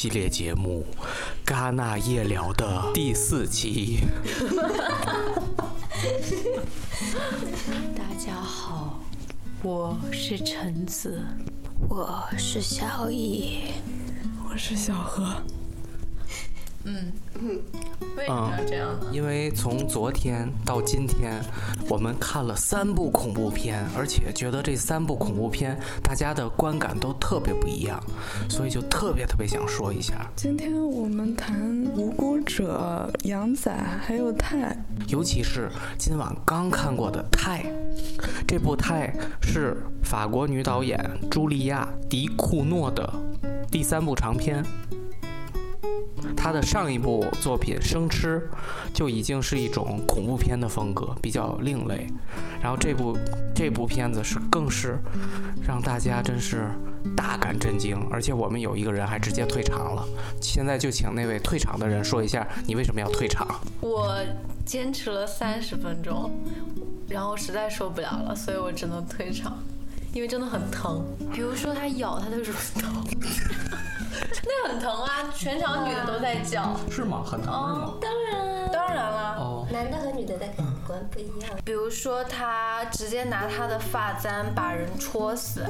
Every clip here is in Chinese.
系列节目《戛纳夜聊》的第四期。大家好，我是橙子，我是小易，我是小何。嗯嗯，为什么要这样呢？因为从昨天到今天，我们看了三部恐怖片，而且觉得这三部恐怖片大家的观感都特别不一样，所以就特别特别想说一下。今天我们谈《无辜者》、《羊仔》还有《泰》，尤其是今晚刚看过的《泰》，这部《泰》是法国女导演茱莉亚·迪库诺的第三部长片。他的上一部作品《生吃》就已经是一种恐怖片的风格，比较另类。然后这部这部片子是更是让大家真是大感震惊，而且我们有一个人还直接退场了。现在就请那位退场的人说一下，你为什么要退场？我坚持了三十分钟，然后实在受不了了，所以我只能退场，因为真的很疼。比如说他咬他的乳头。那很疼啊！全场女的都在叫，是吗？很疼是吗？当然，当然啦。哦，男的和女的的感官不一样。比如说，他直接拿他的发簪把人戳死，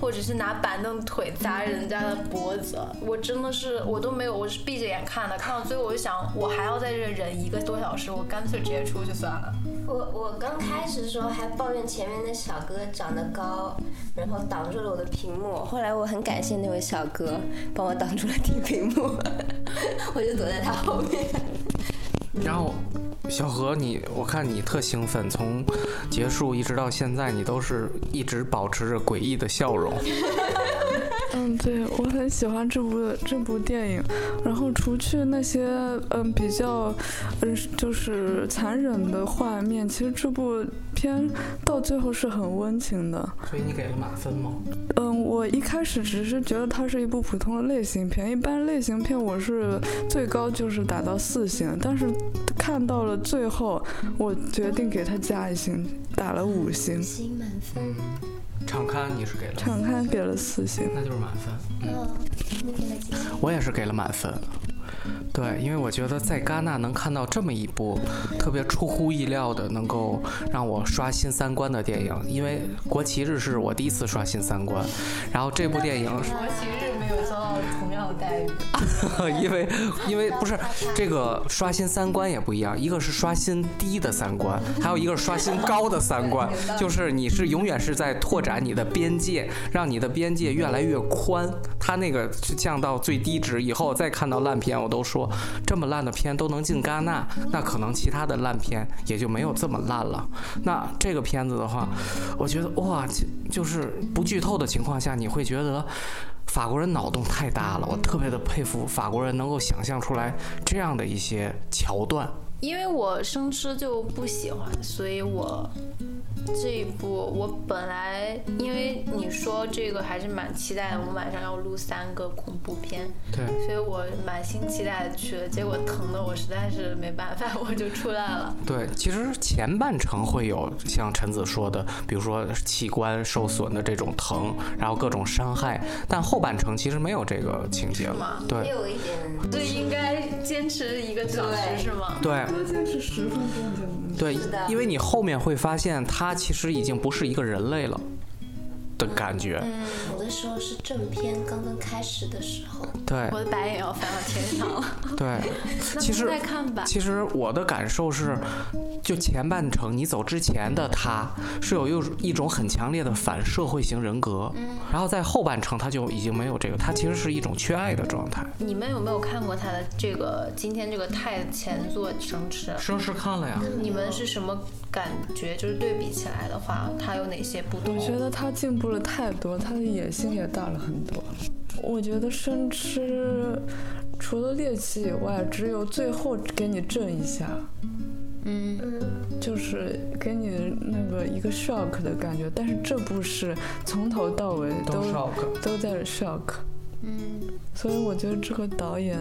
或者是拿板凳腿砸人家的脖子。我真的是，我都没有，我是闭着眼看的。看到最后，我就想，我还要在这忍一个多小时，我干脆直接出去算了。我我刚开始的时候还抱怨前面那小哥长得高，然后挡住了我的屏幕。后来我很感谢那位小哥帮我挡住了屏幕，我就躲在他后面。然后，小何，你我看你特兴奋，从结束一直到现在，你都是一直保持着诡异的笑容。嗯，对我很喜欢这部这部电影，然后除去那些嗯比较嗯就是残忍的画面，其实这部片到最后是很温情的。所以你给了满分吗？嗯，我一开始只是觉得它是一部普通的类型片，一般类型片我是最高就是打到四星，但是看到了最后，我决定给它加一星，打了五星。星满分。场刊你是给了？场刊给了四星，那就是满分。嗯，你给了几星？我也是给了满分。对，因为我觉得在戛纳能看到这么一部特别出乎意料的，能够让我刷新三观的电影。因为国旗日是我第一次刷新三观，然后这部电影国旗日没有遭到同样的待遇。因为因为不是这个刷新三观也不一样，一个是刷新低的三观，还有一个是刷新高的三观，就是你是永远是在拓展你的边界，让你的边界越来越宽。它那个是降到最低值，以后再看到烂片，我都说这么烂的片都能进戛纳，那可能其他的烂片也就没有这么烂了。那这个片子的话，我觉得哇，就是不剧透的情况下，你会觉得。法国人脑洞太大了，我特别的佩服法国人能够想象出来这样的一些桥段。因为我生吃就不喜欢，所以我。这一部我本来因为你说这个还是蛮期待的，我们晚上要录三个恐怖片，对，所以我满心期待的去了，结果疼的我实在是没办法，我就出来了。对，其实前半程会有像陈子说的，比如说器官受损的这种疼，然后各种伤害，但后半程其实没有这个情节了。对，有一点。这应该坚持一个小时是吗？对，多坚持十分钟就能。对，因为你后面会发现他。他其实已经不是一个人类了。的感觉。嗯，有的时候是正片刚刚开始的时候。对，我的白眼要翻到天上了。对，其实再看吧。其实我的感受是，就前半程你走之前的他是有一一种很强烈的反社会型人格，然后在后半程他就已经没有这个，他其实是一种缺爱的状态。你们有没有看过他的这个今天这个太前作《生吃》？生吃看了呀。你们是什么感觉？就是对比起来的话，他有哪些不同？我觉得他进步了太多，他的野心也大了很多。我觉得生吃除了猎奇以外，只有最后给你震一下，嗯，就是给你那个一个 shock 的感觉。但是这部是从头到尾都都在 shock，嗯，所以我觉得这个导演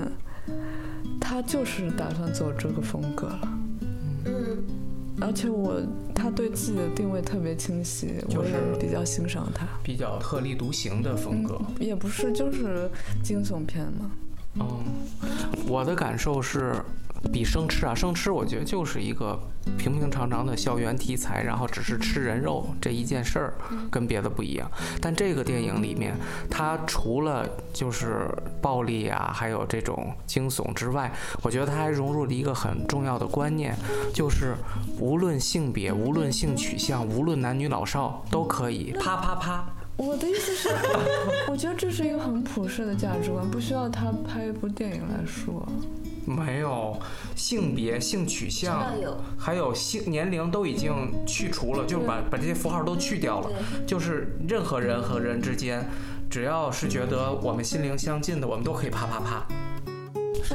他就是打算走这个风格了，嗯，而且我他对自己的定位特别清晰，我就是也比较欣赏他。比较特立独行的风格。也不是，就是惊悚片嘛。嗯，我的感受是，比生吃啊，生吃我觉得就是一个平平常常的校园题材，然后只是吃人肉这一件事儿，跟别的不一样。但这个电影里面，它除了就是暴力啊，还有这种惊悚之外，我觉得它还融入了一个很重要的观念，就是无论性别、无论性取向、无论男女老少，都可以啪啪啪。我的意思是，我觉得这是一个很普世的价值观，不需要他拍一部电影来说。没有性别、性取向还有性年龄都已经去除了，就是把把这些符号都去掉了，就是任何人和人之间，只要是觉得我们心灵相近的，我们都可以啪啪啪。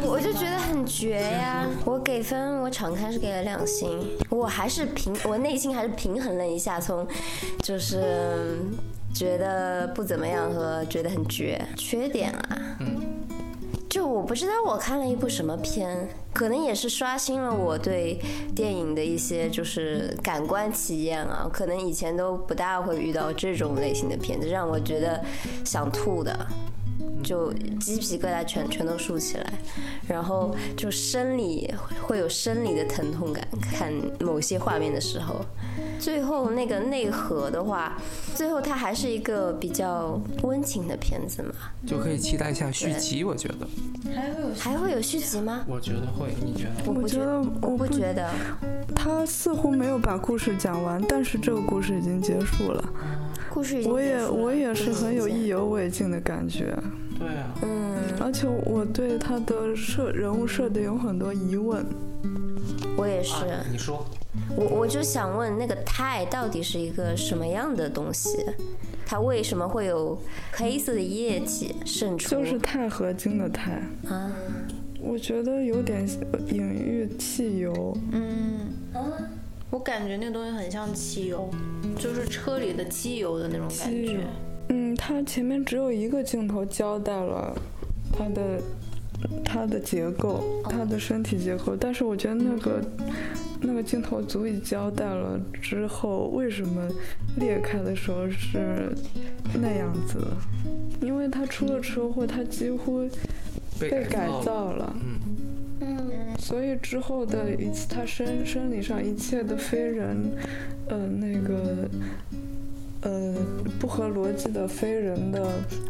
我就觉得很绝呀！我给分，我敞开是给了两星，我还是平，我内心还是平衡了一下，从就是嗯觉得不怎么样和觉得很绝。缺点啊，就我不知道我看了一部什么片，可能也是刷新了我对电影的一些就是感官体验啊，可能以前都不大会遇到这种类型的片子，让我觉得想吐的。就鸡皮疙瘩全全都竖起来，然后就生理会有生理的疼痛感，看某些画面的时候。最后那个内核的话，最后它还是一个比较温情的片子嘛。就可以期待一下续集，我觉得，还会有还会有续集吗？我觉得会，你觉得？我不觉得我不觉得。他似乎没有把故事讲完，但是这个故事已经结束了。故事已经我也结束了我也是很有意。意犹未尽的感觉，对啊，嗯，而且我对他的设人物设定有很多疑问。我也是。啊你说，我我就想问，那个钛到底是一个什么样的东西？它为什么会有黑色的液体渗出？就是钛合金的钛，啊，我觉得有点隐喻汽油。嗯啊，我感觉那个东西很像汽油，就是车里的机油的那种感觉。嗯，它前面只有一个镜头交代了它的它的结构，它的身体结构，但是我觉得那个那个镜头足以交代了之后为什么裂开的时候是那样子。的，因为他出了车祸，他几乎被被改，造了。嗯，所以之后的一次，他生生理上一切的非人，呃，那个，呃，不合逻辑的非人的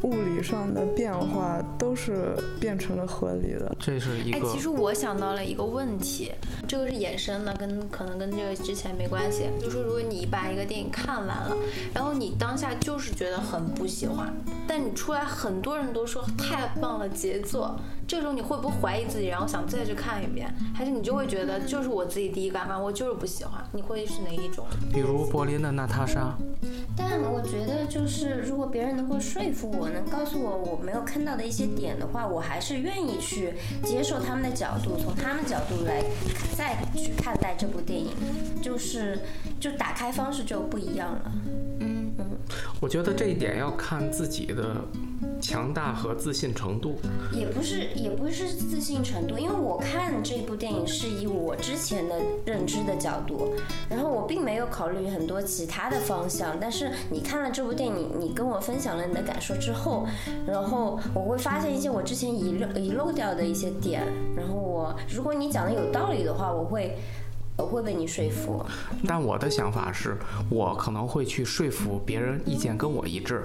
物理上的变化，都是变成了合理的。这是一哎，个其实我想到了一个问题，这个是衍生的，跟可能跟这个之前没关系。就是如果你把一个电影看完了，然后你当下就是觉得很不喜欢，但你出来很多人都说太棒了，杰作，这时候你会不会怀疑自己，然后想再去看一遍？还是你就会觉得就是我自己第一感官，我就是不喜欢？你会是哪一种？比如柏林的娜塔莎，但我觉得就是，如果别人能够说服我，能告诉我我没有看到的一些点的话，我还是愿意去接受他们的角度，从他们角度来再去看待这部电影，就是就打开方式就不一样了。嗯。我觉得这一点要看自己的强大和自信程度。也不是，也不是自信程度，因为我看这部电影是以我之前的认知的角度，然后我并没有考虑很多其他的方向。但是你看了这部电影，你跟我分享了你的感受之后，然后我会发现一些我之前遗漏遗漏掉的一些点，然后我如果你讲的有道理的话，我会我会被你说服。但我的想法是，我可能会去说服别人意见跟我一致，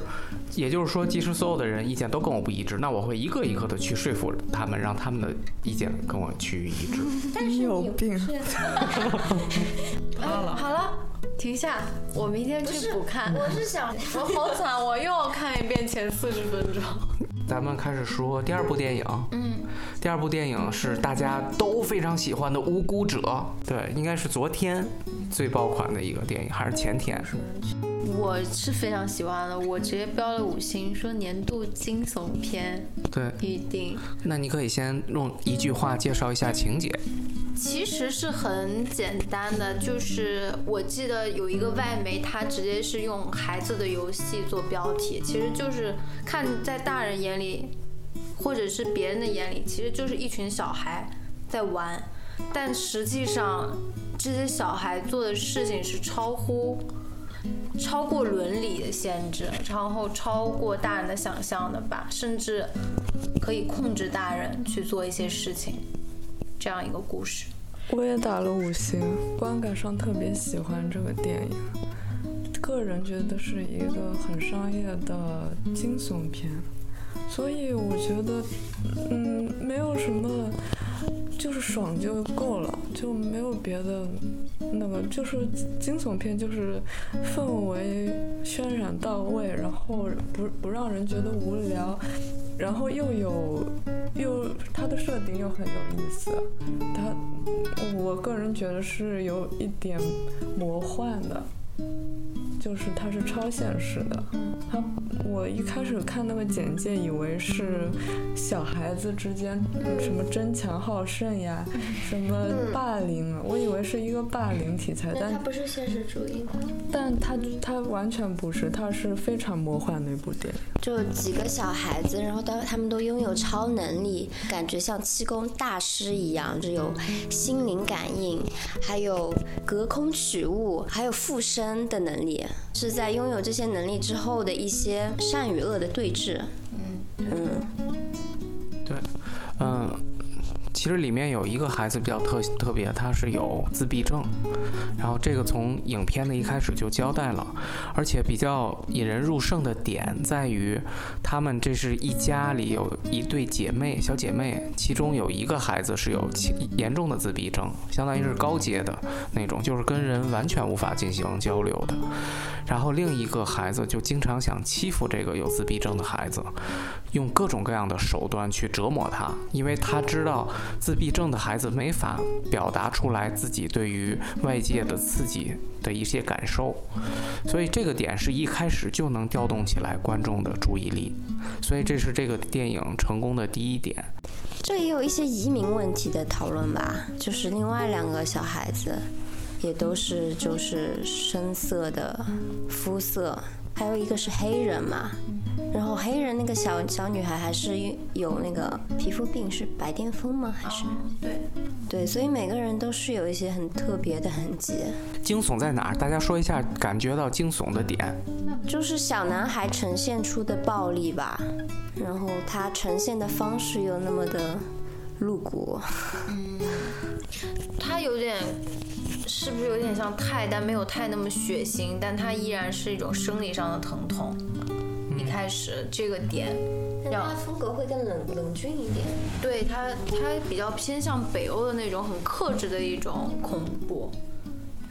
也就是说，即使所有的人意见都跟我不一致，那我会一个一个的去说服他们，让他们的意见跟我趋于一致。但是你有病是 哎好了，停下，我明天去补看。我是想我 好惨，我又要看一遍前四十分钟。咱们开始说第二部电影。嗯，第二部电影是大家都非常喜欢的《无辜者》。对，应该是昨天最爆款的一个电影，还是前天？是吗？我是非常喜欢的，我直接标了五星，说年度惊悚片对，预定。那你可以先用一句话介绍一下情节。其实是很简单的，就是我记得有一个外媒，他直接是用孩子的游戏做标题，其实就是看在大人眼里，或者是别人的眼里，其实就是一群小孩在玩，但实际上这些小孩做的事情是超乎、超过伦理的限制，然后超过大人的想象的吧，甚至可以控制大人去做一些事情，这样一个故事。我也打了五星，观感上特别喜欢这个电影，个人觉得是一个很商业的惊悚片，所以我觉得，嗯，没有什么，就是爽就够了，就没有别的，那个就是惊悚片，就是氛围渲染到位，然后不不让人觉得无聊，然后又有又它的设定又很有意思，它我个人觉得是有一点魔幻的。就是它是超现实的，它我一开始看那个简介，以为是小孩子之间什么争强好胜呀，什么霸凌，我以为是一个霸凌题材，但它不是现实主义吗？但它它完全不是，它是非常魔幻的一部电影。就几个小孩子，然后都他们都拥有超能力，感觉像气功大师一样，就有心灵感应，还有隔空取物，还有附身的能力。是在拥有这些能力之后的一些善与恶的对峙。嗯。嗯，对，嗯，其实里面有一个孩子比较特特别，他是有自闭症，然后这个从影片的一开始就交代了，而且比较引人入胜的点在于，他们这是一家里有一对姐妹，小姐妹，其中有一个孩子是有严重的自闭症，相当于是高阶的那种，就是跟人完全无法进行交流的。然后另一个孩子就经常想欺负这个有自闭症的孩子，用各种各样的手段去折磨他，因为他知道自闭症的孩子没法表达出来自己对于外界的刺激的一些感受，所以这个点是一开始就能调动起来观众的注意力，所以这是这个电影成功的第一点。这也有一些移民问题的讨论吧，就是另外两个小孩子。也都是就是深色的肤色，还有一个是黑人嘛，然后黑人那个小小女孩还是有那个皮肤病，是白癜风吗？还是对对，所以每个人都是有一些很特别的痕迹。惊悚在哪儿？大家说一下感觉到惊悚的点。就是小男孩呈现出的暴力吧，然后他呈现的方式又那么的露骨。嗯，他有点。是不是有点像泰，但没有泰那么血腥，但它依然是一种生理上的疼痛。一开始这个点，但它风格会更冷冷峻一点。对他，他比较偏向北欧的那种很克制的一种恐怖。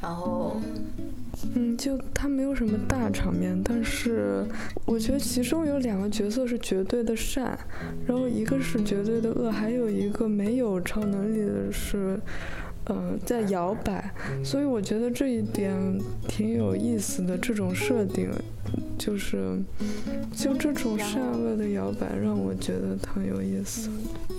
然后，嗯，就他没有什么大场面，但是我觉得其中有两个角色是绝对的善，然后一个是绝对的恶，还有一个没有超能力的是。嗯，在摇摆，所以我觉得这一点挺有意思的。这种设定，就是就这种善恶的摇摆，让我觉得很有意思。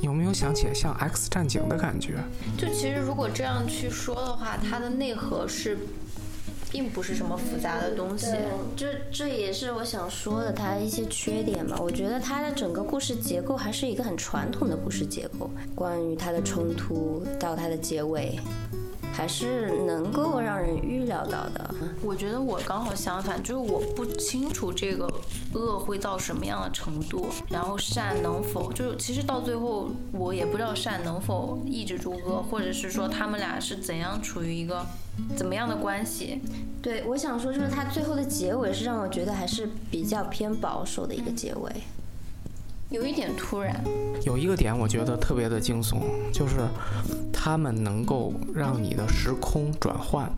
有没有想起像《X 战警》的感觉？就其实如果这样去说的话，它的内核是。并不是什么复杂的东西，这这也是我想说的，它一些缺点吧。我觉得它的整个故事结构还是一个很传统的故事结构，关于它的冲突到它的结尾。还是能够让人预料到的。我觉得我刚好相反，就是我不清楚这个恶会到什么样的程度，然后善能否，就是其实到最后我也不知道善能否抑制住恶，或者是说他们俩是怎样处于一个怎么样的关系。对，我想说就是它最后的结尾是让我觉得还是比较偏保守的一个结尾。有一点突然，有一个点我觉得特别的惊悚，就是他们能够让你的时空转换，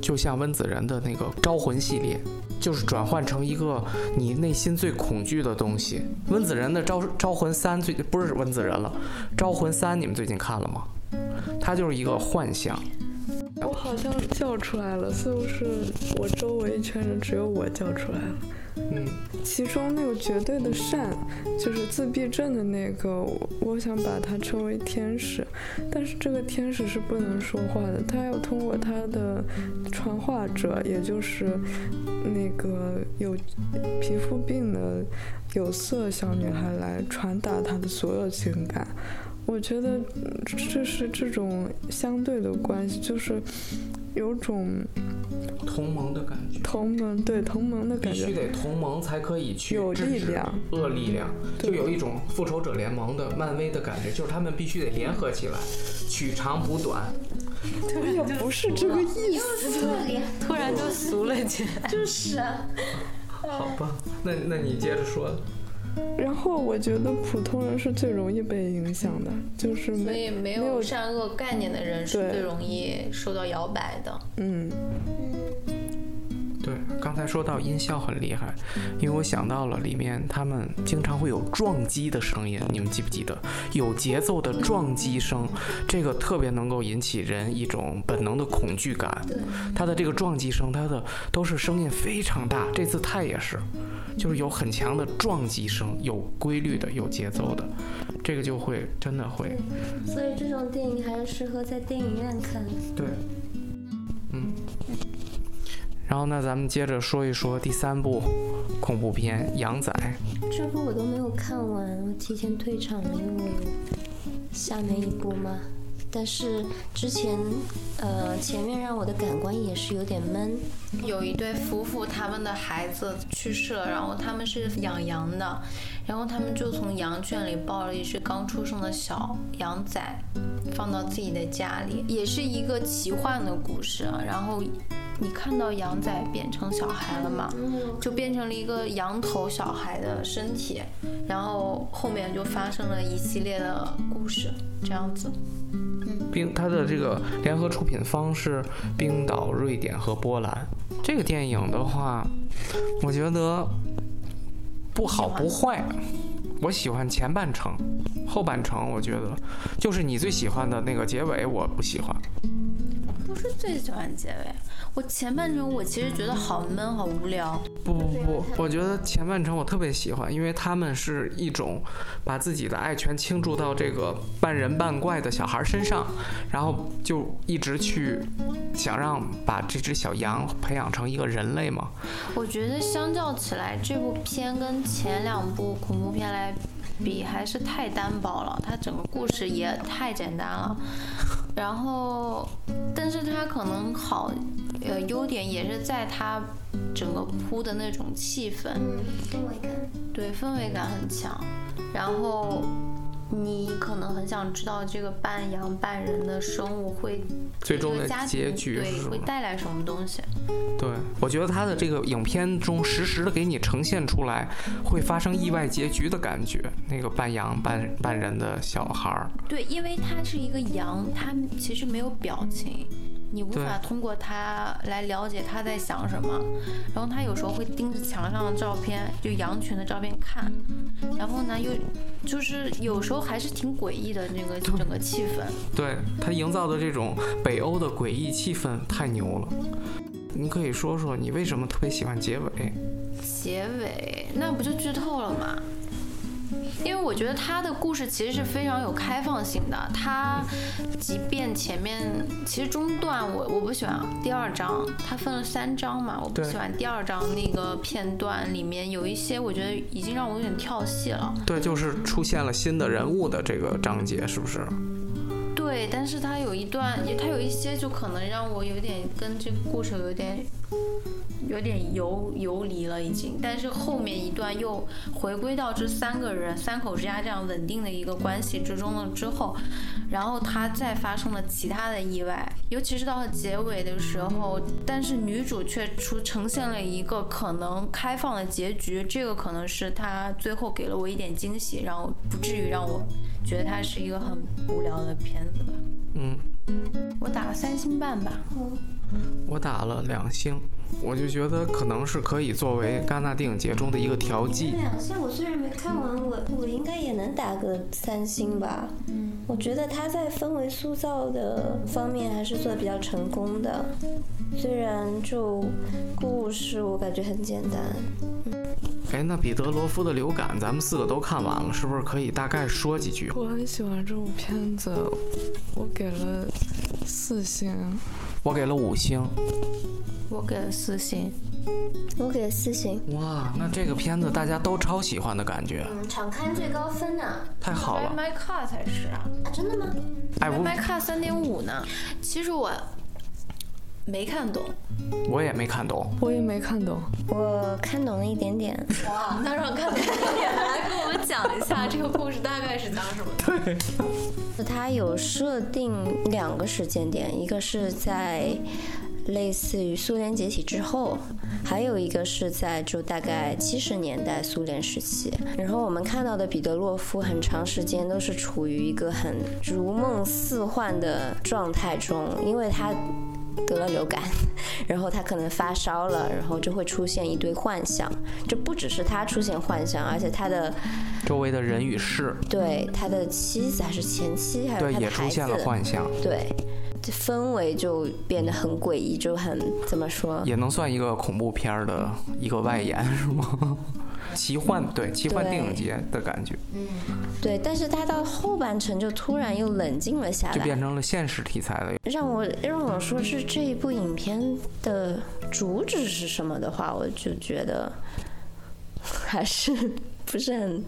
就像温子仁的那个招魂系列，就是转换成一个你内心最恐惧的东西。温子仁的招招魂三最不是温子仁了，招魂三你们最近看了吗？它就是一个幻象。我好像叫出来了，似乎是我周围一圈人只有我叫出来了？嗯，其中那个绝对的善，就是自闭症的那个，我想把它称为天使，但是这个天使是不能说话的，他要通过他的传话者，也就是那个有皮肤病的有色小女孩来传达他的所有情感。我觉得嗯这是这种相对的关系，就是有种同盟的感觉。同盟对同盟的感觉必须。得同盟才可以去有制止力量恶力量，就有一种复仇者联盟的漫威的感觉，就是他们必须得联合起来，取长补短。也不是这个意思。突然就俗了起来。就是啊，好吧，那那你接着说。然后我觉得普通人是最容易被影响的，就是所没以没有善恶概念的人是最容易受到摇摆的。嗯，对，刚才说到音效很厉害，因为我想到了里面他们经常会有撞击的声音，你们记不记得？有节奏的撞击声，这个特别能够引起人一种本能的恐惧感。它的这个撞击声，它的都是声音非常大，这次它也是，就是有很强的撞击声，有规律的，有节奏的，这个就会真的会，所以这种电影还是适合在电影院看。对，嗯。然后呢，咱们接着说一说第三部恐怖片《羊仔》。这部我都没有看完，我提前退场了，因为我有下面一部嘛。但是之前，呃，前面让我的感官也是有点闷。有一对夫妇，他们的孩子去世了，然后他们是养羊的，然后他们就从羊圈里抱了一只刚出生的小羊仔，放到自己的家里，也是一个奇幻的故事啊。然后你看到羊仔变成小孩了吗？就变成了一个羊头小孩的身体，然后后面就发生了一系列的故事，这样子。冰，它的这个联合出品方是冰岛、瑞典和波兰。这个电影的话，我觉得不好不坏。我喜欢前半程，后半程我觉得就是你最喜欢的那个结尾，我不喜欢。不是最喜欢结尾，我前半程我其实觉得好闷，好无聊。不不不，我觉得前半程我特别喜欢，因为他们是一种把自己的爱全倾注到这个半人半怪的小孩身上，然后就一直去想让把这只小羊培养成一个人类嘛。我觉得相较起来，这部片跟前两部恐怖片来比，还是太单薄了。它整个故事也太简单了，然后，但是它可能好，呃，优点也是在它整个铺的那种气氛，嗯，氛围感。对，氛围感很强。然后你可能很想知道这个半羊半人的生物会最终的这个家庭结局对会？带来什么东西。对，我觉得他的这个影片中实时的给你呈现出来会发生意外结局的感觉，那个半羊半半人的小孩儿，对，因为他是一个羊，他其实没有表情，你无法通过他来了解他在想什么。然后他有时候会盯着墙上的照片，就羊群的照片看，然后呢又就是有时候还是挺诡异的那个整个气氛。对他营造的这种北欧的诡异气氛太牛了。你可以说说你为什么特别喜欢结尾？结尾那不就剧透了吗？因为我觉得他的故事其实是非常有开放性的，他即便前面其实中段我我不喜欢第二章，它分了三章嘛，我不喜欢第二章那个片段里面有一些我觉得已经让我有点跳戏了。对，就是出现了新的人物的这个章节，是不是？对，但是它有一段，也它有一些就可能让我有点跟这个故事有点有点游游离了已经，但是后面一段又回归到这三个人三口之家这样稳定的一个关系之中了之后，然后他再发生了其他的意外，尤其是到了结尾的时候，但是女主却出呈现了一个可能开放的结局，这个可能是他最后给了我一点惊喜，然后不至于让我觉得它是一个很无聊的片子吧。嗯，我打了三星半吧。我打了两星，我就觉得可能是可以作为戛纳电影节中的一个调剂。两星我虽然没看完，我我应该也能打个三星吧。嗯，我觉得他在氛围塑造的方面还是做的比较成功的，虽然就故事我感觉很简单。哎，那彼得罗夫的流感，咱们四个都看完了，是不是可以大概说几句？我很喜欢这部片子，我给了四星。我给了五星，我给了四星。我给四星。哇，那这个片子大家都超喜欢的感觉，嗯，场刊最高分呢？太好了。My Car 才是啊啊，真的吗？哎，我，My Car 三点五呢。其实我没看懂，我也没看懂。我也没看懂。我看懂了一点点。哇，那让看懂一点，来跟我们讲一下这个故事大概是讲什么 对。它有设定两个时间点，一个是在类似于苏联解体之后，还有一个是在就大概七十年代苏联时期。然后我们看到的彼得洛夫很长时间都是处于一个很如梦似幻的状态中，因为他。得了流感，然后他可能发烧了，然后就会出现一堆幻象。这不只是他出现幻象，而且他的周围的人与事，对他的妻子还是前妻还是对，他的孩也出现了，幻象，对，这氛围就变得很诡异，就很怎么说？也能算一个恐怖片儿的一个外延，是吗？奇幻，对，奇幻电影节的感觉，嗯对，但是他到后半程就突然又冷静了下来就变，成了现实题材了。让我让我说是这一部影片的主旨是什么的话，我就觉得 还是不是很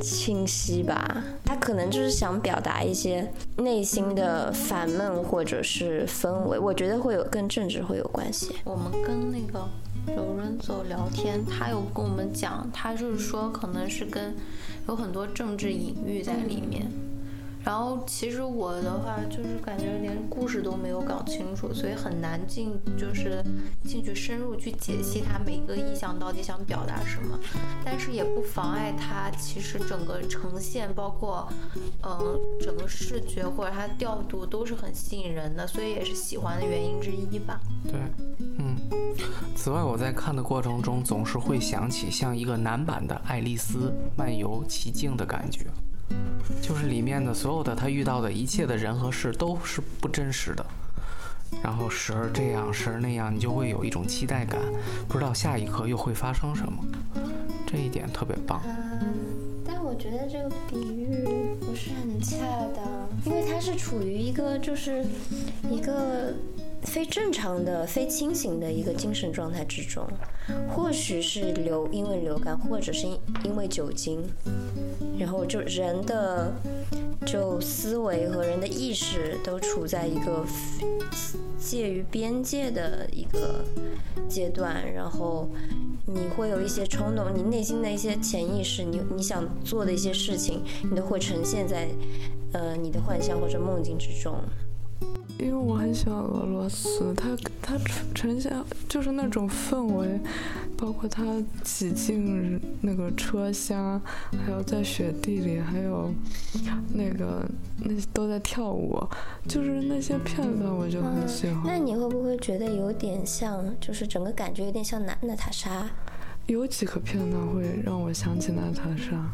清晰吧。他可能就是想表达一些内心的烦闷或者是氛围，我觉得会有跟政治会有关系。我们跟那个有人走聊天，他有跟我们讲，他就是说可能是跟有很多政治隐喻在里面。然后其实我的话就是感觉连故事都没有搞清楚，所以很难进就是进去深入去解析它每个意象到底想表达什么。但是也不妨碍它其实整个呈现，包括嗯、整个视觉或者它调度都是很吸引人的，所以也是喜欢的原因之一吧。对，嗯。此外，我在看的过程中总是会想起像一个男版的《爱丽丝漫游奇境》的感觉，是里面的所有的他遇到的一切的人和事都是不真实的，然后时而这样，时而那样，你就会有一种期待感，不知道下一刻又会发生什么，这一点特别棒。嗯，但我觉得这个比喻不是很恰当，因为它是处于一个就是一个非正常的、非清醒的一个精神状态之中，或许是流因为流感，或者是因因为酒精，然后就人的就思维和人的意识都处在一个介于边界的一个阶段，然后你会有一些冲动，你内心的一些潜意识，你你想做的一些事情，你都会呈现在呃你的幻象或者梦境之中。因为我很喜欢俄罗斯，它它呈现就是那种氛围，包括它挤进那个车厢，还有在雪地里，还有那个那都在跳舞，就是那些片段我就很喜欢。那你会不会觉得有点像，就是整个感觉有点像娜娜塔莎？有几个片段会让我想起娜塔莎，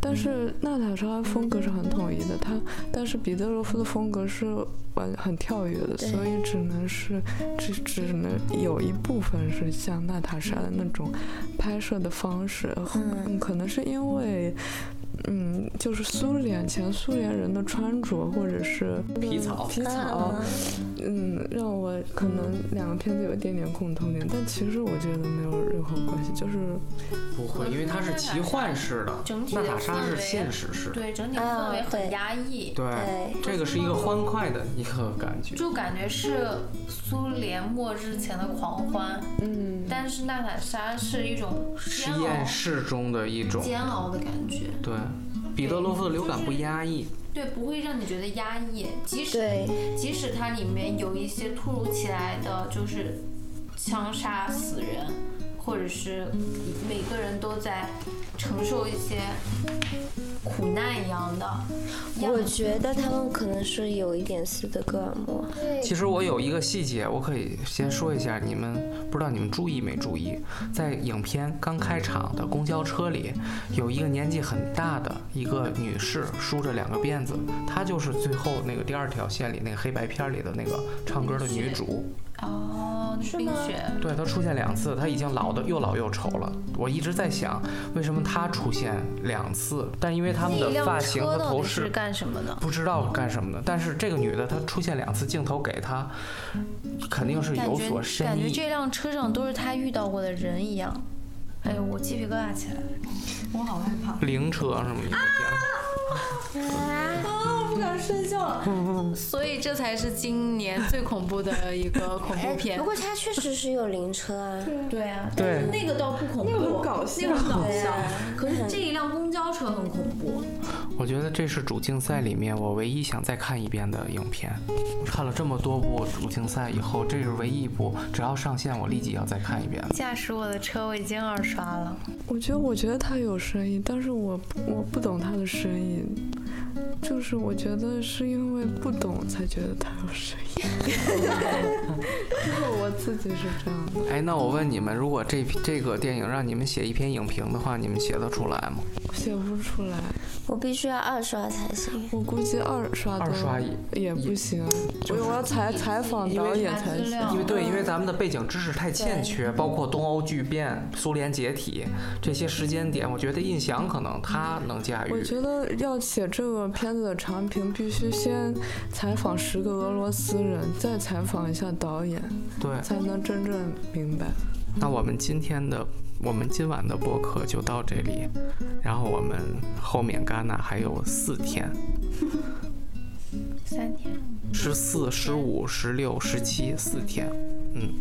但是娜塔莎风格是很统一的，她但是彼得罗夫的风格是完很跳跃的，所以只能是只只能有一部分是像娜塔莎的那种拍摄的方式，嗯可能是因为。嗯，就是苏联前苏联人的穿着，或者是皮草皮草，嗯，让我可能两个片子有一点点共同点，但其实我觉得没有任何关系，就是不会，因为它是奇幻式的，整体的娜塔莎是氛围现实式的。对，整体氛围很压抑，对，对这个是一个欢快的一个感觉。就感觉是苏联末日前的狂欢，嗯，但是娜塔莎是一种实、验室中的一种，煎熬的感觉。对，彼得罗夫的流感不压抑，对，不会让你觉得压抑，即使，即使它里面有一些突如其来的，就是枪杀死人，或者是每个人都在承受一些苦难一样的。我觉得他们可能是有一点斯德哥尔摩。其实我有一个细节，我可以先说一下，你们不知道你们注意没注意，在影片刚开场的公交车里，有一个年纪很大的一个女士，梳着两个辫子，她就是最后那个第二条线里那个黑白片里的那个唱歌的女主。哦，冰雪。对他出现两次，他已经老的又老又丑了。我一直在想，为什么他出现两次？但因为他们的发型和头饰是干什么的？不知道干什么的。但是这个女的她出现两次镜头给她，肯定是有所深意。感觉这辆车上都是她遇到过的人一样。哎呦，我鸡皮疙瘩起来了，我好害怕。灵车什么的。啊！不敢睡觉了。所以这才是今年最恐怖的一个恐怖片不。过它确实是有灵车啊，对啊，对但是那个倒不恐怖，那个很搞笑，那个很搞笑对啊。可是这一辆公交车很恐怖。我觉得这是主竞赛里面我唯一想再看一遍的影片。看了这么多部主竞赛以后，这是唯一一部只要上线我立即要再看一遍。驾驶我的车，我已经二刷了。我觉得，我觉得它有声音，但是我我不懂它的深意，就是我觉得是因为不懂才觉得他有声音，就 是我自己是这样的，哎，那我问你们，如果这这个电影让你们写一篇影评的话，你们写得出来吗？写不出来，我必须要二刷才行。我估计二刷二刷也也不行，我我要采采访导演才行。因为对，因为咱们的背景知识太欠缺，包括东欧巨变、苏联解体这些时间点，我觉得印象可能他能驾驭。我觉得要写这个片子的长评，必须先采访十个俄罗斯人，再采访一下导演，对，才能真正明白。那我们今天的，我们今晚的播客就到这里，然后我们后面戛纳还有四天，三天。十四、十五、十六、十七，四天。嗯，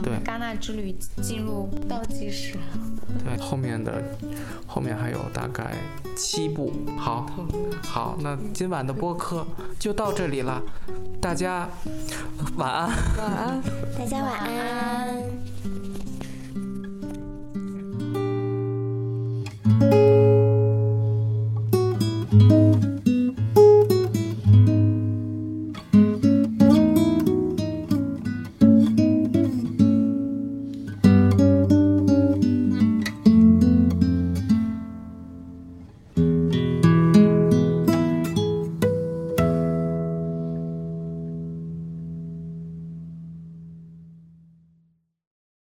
对戛纳之旅进入倒计时。对，后面的后面还有大概七部。好，好，那今晚的播客就到这里了，大家晚安。晚安。大家晚安。